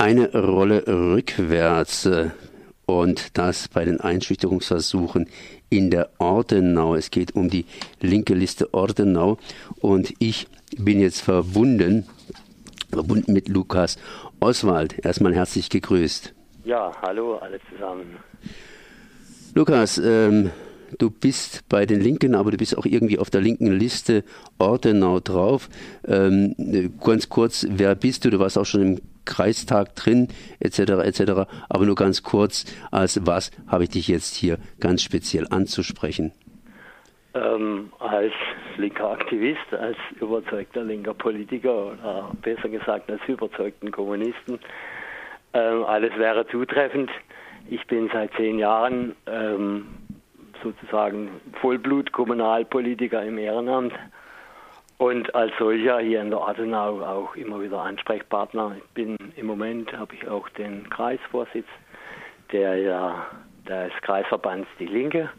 Eine Rolle rückwärts äh, und das bei den Einschüchterungsversuchen in der Ordenau. Es geht um die linke Liste Ordenau und ich bin jetzt verbunden, verbunden mit Lukas Oswald. Erstmal herzlich gegrüßt. Ja, hallo alle zusammen. Lukas, ähm, du bist bei den Linken, aber du bist auch irgendwie auf der linken Liste Ortenau drauf. Ähm, ganz kurz, wer bist du? Du warst auch schon im Kreistag drin, etc., etc. Aber nur ganz kurz, als was habe ich dich jetzt hier ganz speziell anzusprechen? Ähm, als linker Aktivist, als überzeugter linker Politiker oder besser gesagt als überzeugten Kommunisten. Ähm, alles wäre zutreffend. Ich bin seit zehn Jahren ähm, sozusagen Vollblut-Kommunalpolitiker im Ehrenamt und als solcher hier in der Adenau auch immer wieder Ansprechpartner. Ich bin im Moment habe ich auch den Kreisvorsitz, der ja des Kreisverbands Die Linke.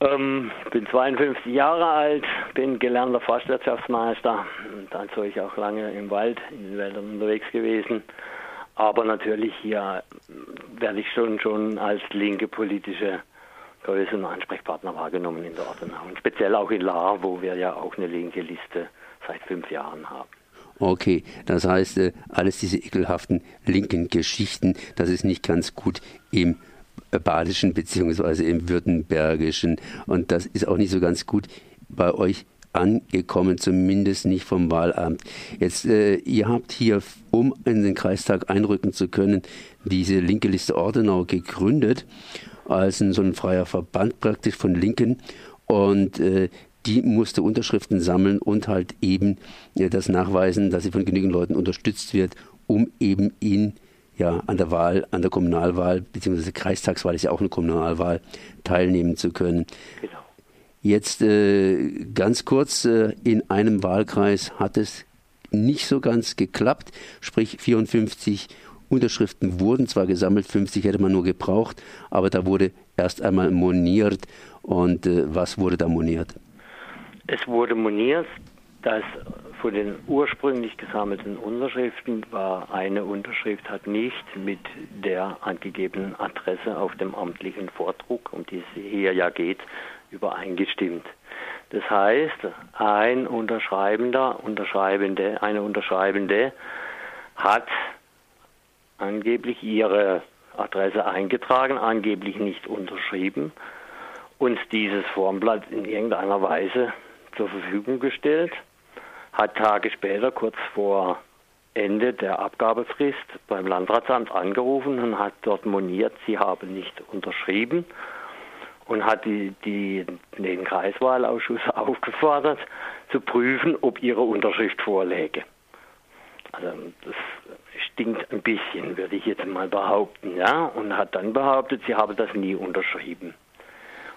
Ähm, bin 52 Jahre alt, bin gelernter Forstwirtschaftsmeister und als solch auch lange im Wald, in den Wäldern unterwegs gewesen. Aber natürlich hier werde ich schon schon als linke politische Und Ansprechpartner wahrgenommen in der Ortenau. Und speziell auch in Lahr, wo wir ja auch eine linke Liste seit fünf Jahren haben. Okay, das heißt, äh, alles diese ekelhaften linken Geschichten, das ist nicht ganz gut im badischen beziehungsweise im württembergischen und das ist auch nicht so ganz gut bei euch angekommen, zumindest nicht vom Wahlamt. Jetzt, äh, ihr habt hier, um in den Kreistag einrücken zu können, diese linke Liste Ordenau gegründet als ein, so ein freier Verband praktisch von Linken und äh, die musste Unterschriften sammeln und halt eben ja, das nachweisen, dass sie von genügend Leuten unterstützt wird, um eben in ja, an der Wahl, an der Kommunalwahl, beziehungsweise Kreistagswahl ist ja auch eine Kommunalwahl, teilnehmen zu können. Genau. Jetzt äh, ganz kurz, äh, in einem Wahlkreis hat es nicht so ganz geklappt, sprich 54 Unterschriften wurden zwar gesammelt, 50 hätte man nur gebraucht, aber da wurde erst einmal moniert. Und äh, was wurde da moniert? Es wurde moniert, dass von den ursprünglich gesammelten Unterschriften war eine Unterschrift hat nicht mit der angegebenen Adresse auf dem amtlichen Vordruck, um die es hier ja geht, übereingestimmt. Das heißt, ein Unterschreibender, Unterschreibende, eine Unterschreibende hat angeblich ihre Adresse eingetragen, angeblich nicht unterschrieben und dieses Formblatt in irgendeiner Weise zur Verfügung gestellt, hat Tage später, kurz vor Ende der Abgabefrist beim Landratsamt angerufen und hat dort moniert, sie habe nicht unterschrieben und hat die, die, den Kreiswahlausschuss aufgefordert, zu prüfen, ob ihre Unterschrift vorläge. Also das stinkt ein bisschen, würde ich jetzt mal behaupten, ja, und hat dann behauptet, sie habe das nie unterschrieben.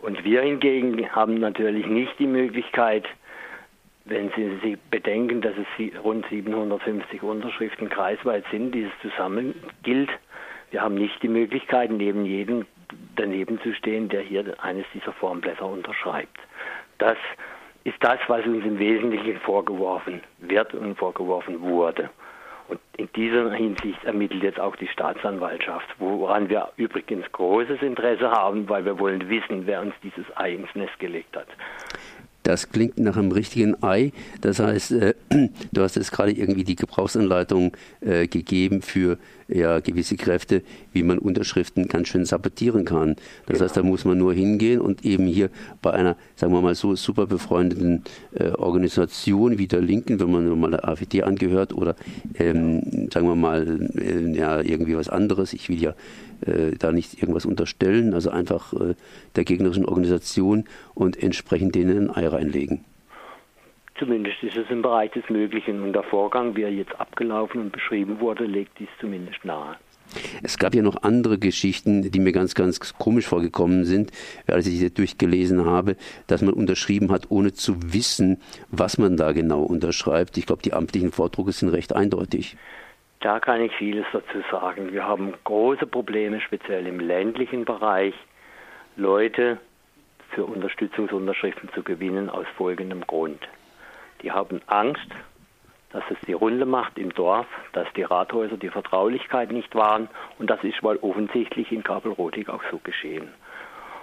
Und wir hingegen haben natürlich nicht die Möglichkeit, wenn Sie, Sie bedenken, dass es rund 750 Unterschriften kreisweit sind, die es zusammen gilt, wir haben nicht die Möglichkeit, neben jedem daneben zu stehen, der hier eines dieser Formblätter unterschreibt. Das ist das, was uns im Wesentlichen vorgeworfen wird und vorgeworfen wurde. Und in dieser Hinsicht ermittelt jetzt auch die Staatsanwaltschaft, woran wir übrigens großes Interesse haben, weil wir wollen wissen, wer uns dieses Ei ins Nest gelegt hat. Das klingt nach einem richtigen Ei. Das heißt, äh, du hast jetzt gerade irgendwie die Gebrauchsanleitung äh, gegeben für ja, gewisse Kräfte, wie man Unterschriften ganz schön sabotieren kann. Das genau. heißt, da muss man nur hingehen und eben hier bei einer, sagen wir mal so, super befreundeten äh, Organisation wie der Linken, wenn man mal der AfD angehört oder ähm, sagen wir mal äh, ja, irgendwie was anderes. Ich will ja da nicht irgendwas unterstellen, also einfach äh, der gegnerischen Organisation und entsprechend denen ein Ei reinlegen. Zumindest ist es im Bereich des Möglichen und der Vorgang, wie er jetzt abgelaufen und beschrieben wurde, legt dies zumindest nahe. Es gab ja noch andere Geschichten, die mir ganz, ganz komisch vorgekommen sind, als ich sie durchgelesen habe, dass man unterschrieben hat, ohne zu wissen, was man da genau unterschreibt. Ich glaube, die amtlichen Vordrucke sind recht eindeutig. Da kann ich vieles dazu sagen. Wir haben große Probleme, speziell im ländlichen Bereich, Leute für Unterstützungsunterschriften zu gewinnen aus folgendem Grund. Die haben Angst, dass es die Runde macht im Dorf, dass die Rathäuser die Vertraulichkeit nicht wahren und das ist wohl offensichtlich in Kabelrodig auch so geschehen.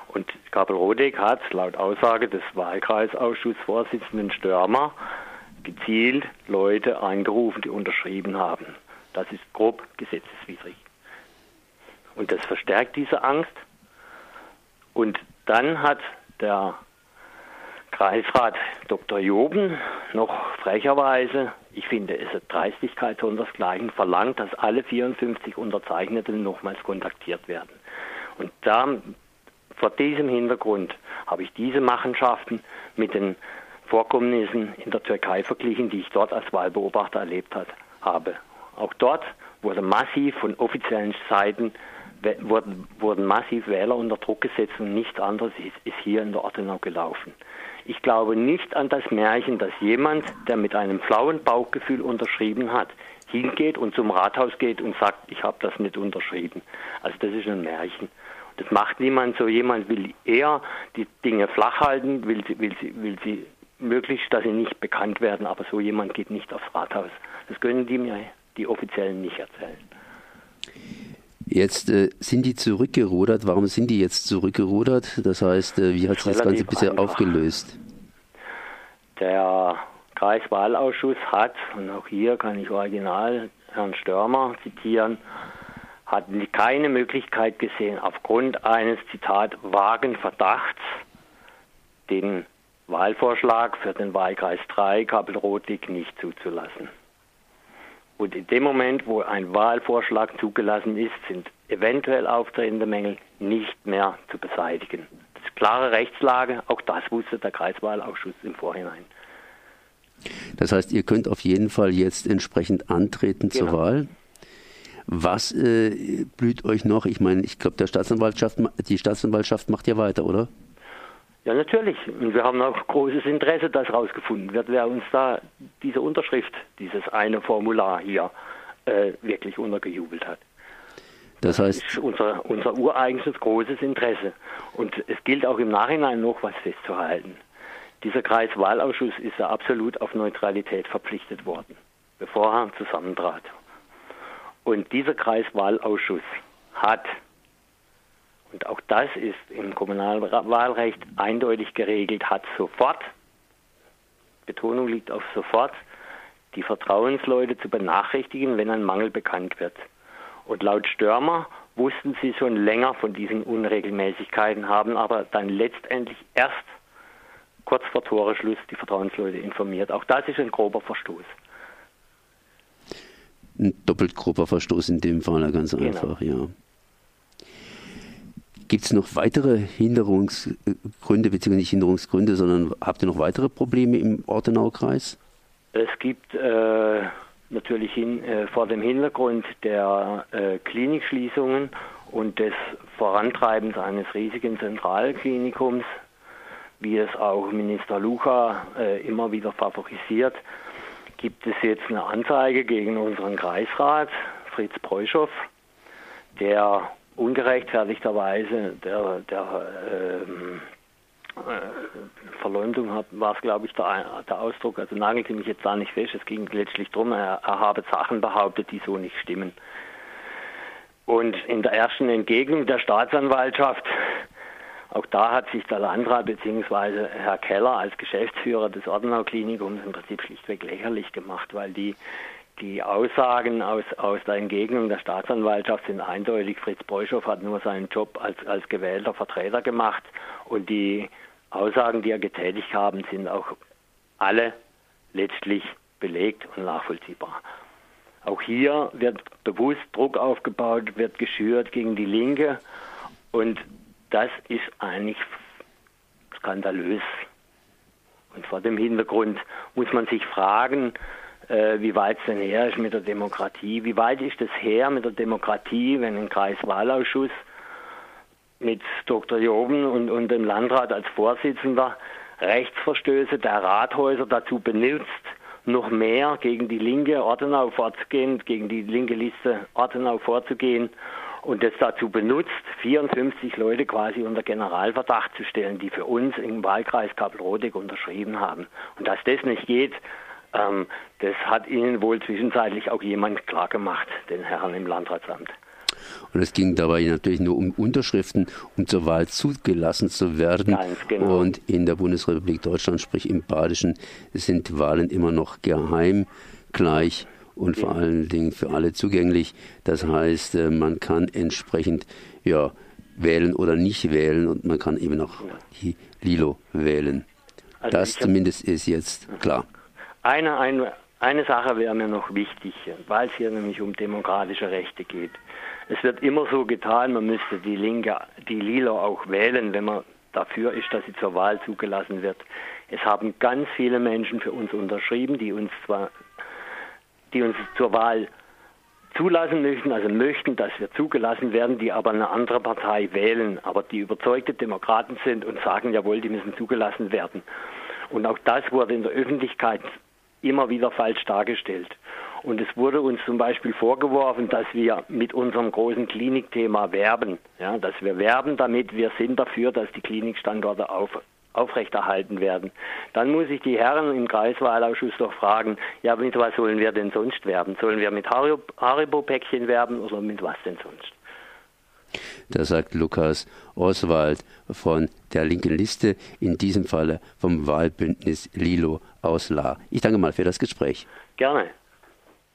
Und Kabelrodig hat laut Aussage des Wahlkreisausschussvorsitzenden Störmer gezielt Leute eingerufen, die unterschrieben haben. Das ist grob gesetzeswidrig. Und das verstärkt diese Angst. Und dann hat der Kreisrat Dr. Joben noch frecherweise, ich finde es ist Dreistigkeit sondersgleichen, verlangt, dass alle 54 Unterzeichneten nochmals kontaktiert werden. Und da, vor diesem Hintergrund habe ich diese Machenschaften mit den Vorkommnissen in der Türkei verglichen, die ich dort als Wahlbeobachter erlebt habe. Auch dort wurde massiv von offiziellen Seiten wurden, wurden massiv Wähler unter Druck gesetzt und nichts anderes ist, ist hier in der Ortenau gelaufen. Ich glaube nicht an das Märchen, dass jemand, der mit einem flauen Bauchgefühl unterschrieben hat, hingeht und zum Rathaus geht und sagt, ich habe das nicht unterschrieben. Also das ist ein Märchen. Das macht niemand so. Jemand will eher die Dinge flach halten, will sie, will sie, will sie möglichst, dass sie nicht bekannt werden, aber so jemand geht nicht aufs Rathaus. Das können die mir, die Offiziellen, nicht erzählen. Jetzt äh, sind die zurückgerudert. Warum sind die jetzt zurückgerudert? Das heißt, äh, wie hat sich das Ganze bisher einfach. aufgelöst? Der Kreiswahlausschuss hat, und auch hier kann ich original Herrn Störmer zitieren, hat keine Möglichkeit gesehen, aufgrund eines, Zitat, vagen Verdachts, den Wahlvorschlag für den Wahlkreis 3 Kabelrotig nicht zuzulassen. Und in dem Moment, wo ein Wahlvorschlag zugelassen ist, sind eventuell auftretende Mängel nicht mehr zu beseitigen. Das ist klare Rechtslage, auch das wusste der Kreiswahlausschuss im Vorhinein. Das heißt, ihr könnt auf jeden Fall jetzt entsprechend antreten genau. zur Wahl. Was äh, blüht euch noch? Ich meine, ich glaube, der Staatsanwaltschaft, die Staatsanwaltschaft macht ja weiter, oder? Ja, natürlich. Und wir haben auch großes Interesse, dass herausgefunden wird, wer uns da diese Unterschrift, dieses eine Formular hier äh, wirklich untergejubelt hat. Das heißt, das ist unser, unser ureigenstes großes Interesse. Und es gilt auch im Nachhinein noch was festzuhalten. Dieser Kreiswahlausschuss ist ja absolut auf Neutralität verpflichtet worden, bevor er zusammentrat. Und dieser Kreiswahlausschuss hat und auch das ist im Kommunalwahlrecht eindeutig geregelt, hat sofort, Betonung liegt auf sofort, die Vertrauensleute zu benachrichtigen, wenn ein Mangel bekannt wird. Und laut Störmer wussten sie schon länger von diesen Unregelmäßigkeiten, haben aber dann letztendlich erst kurz vor Toreschluss die Vertrauensleute informiert. Auch das ist ein grober Verstoß. Ein doppelt grober Verstoß in dem Fall, ganz genau. einfach, ja. Gibt es noch weitere Hinderungsgründe, beziehungsweise nicht Hinderungsgründe, sondern habt ihr noch weitere Probleme im Ortenaukreis? Es gibt äh, natürlich hin, äh, vor dem Hintergrund der äh, Klinikschließungen und des Vorantreibens eines riesigen Zentralklinikums, wie es auch Minister Lucha äh, immer wieder favorisiert, gibt es jetzt eine Anzeige gegen unseren Kreisrat, Fritz Preuschow, der ungerechtfertigterweise der, der ähm, äh, Verleumdung war es, glaube ich, der, der Ausdruck, also nagelte mich jetzt da nicht fest, es ging letztlich darum, er, er habe Sachen behauptet, die so nicht stimmen. Und in der ersten Entgegnung der Staatsanwaltschaft, auch da hat sich der Landrat bzw. Herr Keller als Geschäftsführer des Ordenau-Klinikums im Prinzip schlichtweg lächerlich gemacht, weil die die Aussagen aus, aus der Entgegnung der Staatsanwaltschaft sind eindeutig. Fritz Beuschow hat nur seinen Job als, als gewählter Vertreter gemacht und die Aussagen, die er getätigt haben, sind auch alle letztlich belegt und nachvollziehbar. Auch hier wird bewusst Druck aufgebaut, wird geschürt gegen die Linke und das ist eigentlich skandalös. Und vor dem Hintergrund muss man sich fragen, äh, wie weit es denn her ist mit der Demokratie. Wie weit ist es her mit der Demokratie, wenn ein Kreiswahlausschuss mit Dr. Joben und, und dem Landrat als Vorsitzender Rechtsverstöße der Rathäuser dazu benutzt, noch mehr gegen die linke Ortenau vorzugehen, gegen die linke Liste Ortenau vorzugehen und das dazu benutzt, 54 Leute quasi unter Generalverdacht zu stellen, die für uns im Wahlkreis Kappelrodig unterschrieben haben. Und dass das nicht geht, Ähm, das hat Ihnen wohl zwischenzeitlich auch jemand klargemacht, den Herrn im Landratsamt. Und es ging dabei natürlich nur um Unterschriften, um zur Wahl zugelassen zu werden. Genau. Und in der Bundesrepublik Deutschland, sprich im Badischen, sind Wahlen immer noch geheim, gleich und vor allen Dingen für alle zugänglich. Das heißt, äh, man kann entsprechend ja, wählen oder nicht wählen und man kann eben auch die Lilo wählen. Also das zumindest ist jetzt klar. Eine, eine, eine Sache wäre mir noch wichtig, weil es hier nämlich um demokratische Rechte geht. Es wird immer so getan, man müsste die Linke, die Lila auch wählen, wenn man dafür ist, dass sie zur Wahl zugelassen wird. Es haben ganz viele Menschen für uns unterschrieben, die uns zwar, die uns zur Wahl zulassen möchten, also möchten, dass wir zugelassen werden, die aber eine andere Partei wählen, aber die überzeugte Demokraten sind und sagen, jawohl, die müssen zugelassen werden. Und auch das wurde in der Öffentlichkeit immer wieder falsch dargestellt. Und es wurde uns zum Beispiel vorgeworfen, dass wir mit unserem großen Klinikthema werben, ja, dass wir werben damit, wir sind dafür, dass die Klinikstandorte auf, aufrechterhalten werden. Dann muss ich die Herren im Kreiswahlausschuss doch fragen, ja, mit was sollen wir denn sonst werben? Sollen wir mit Haribo-Päckchen werben oder mit was denn sonst? Da sagt Lukas Oswald von der linken Liste, in diesem Falle vom Wahlbündnis Lilo aus La. Ich danke mal für das Gespräch. Gerne.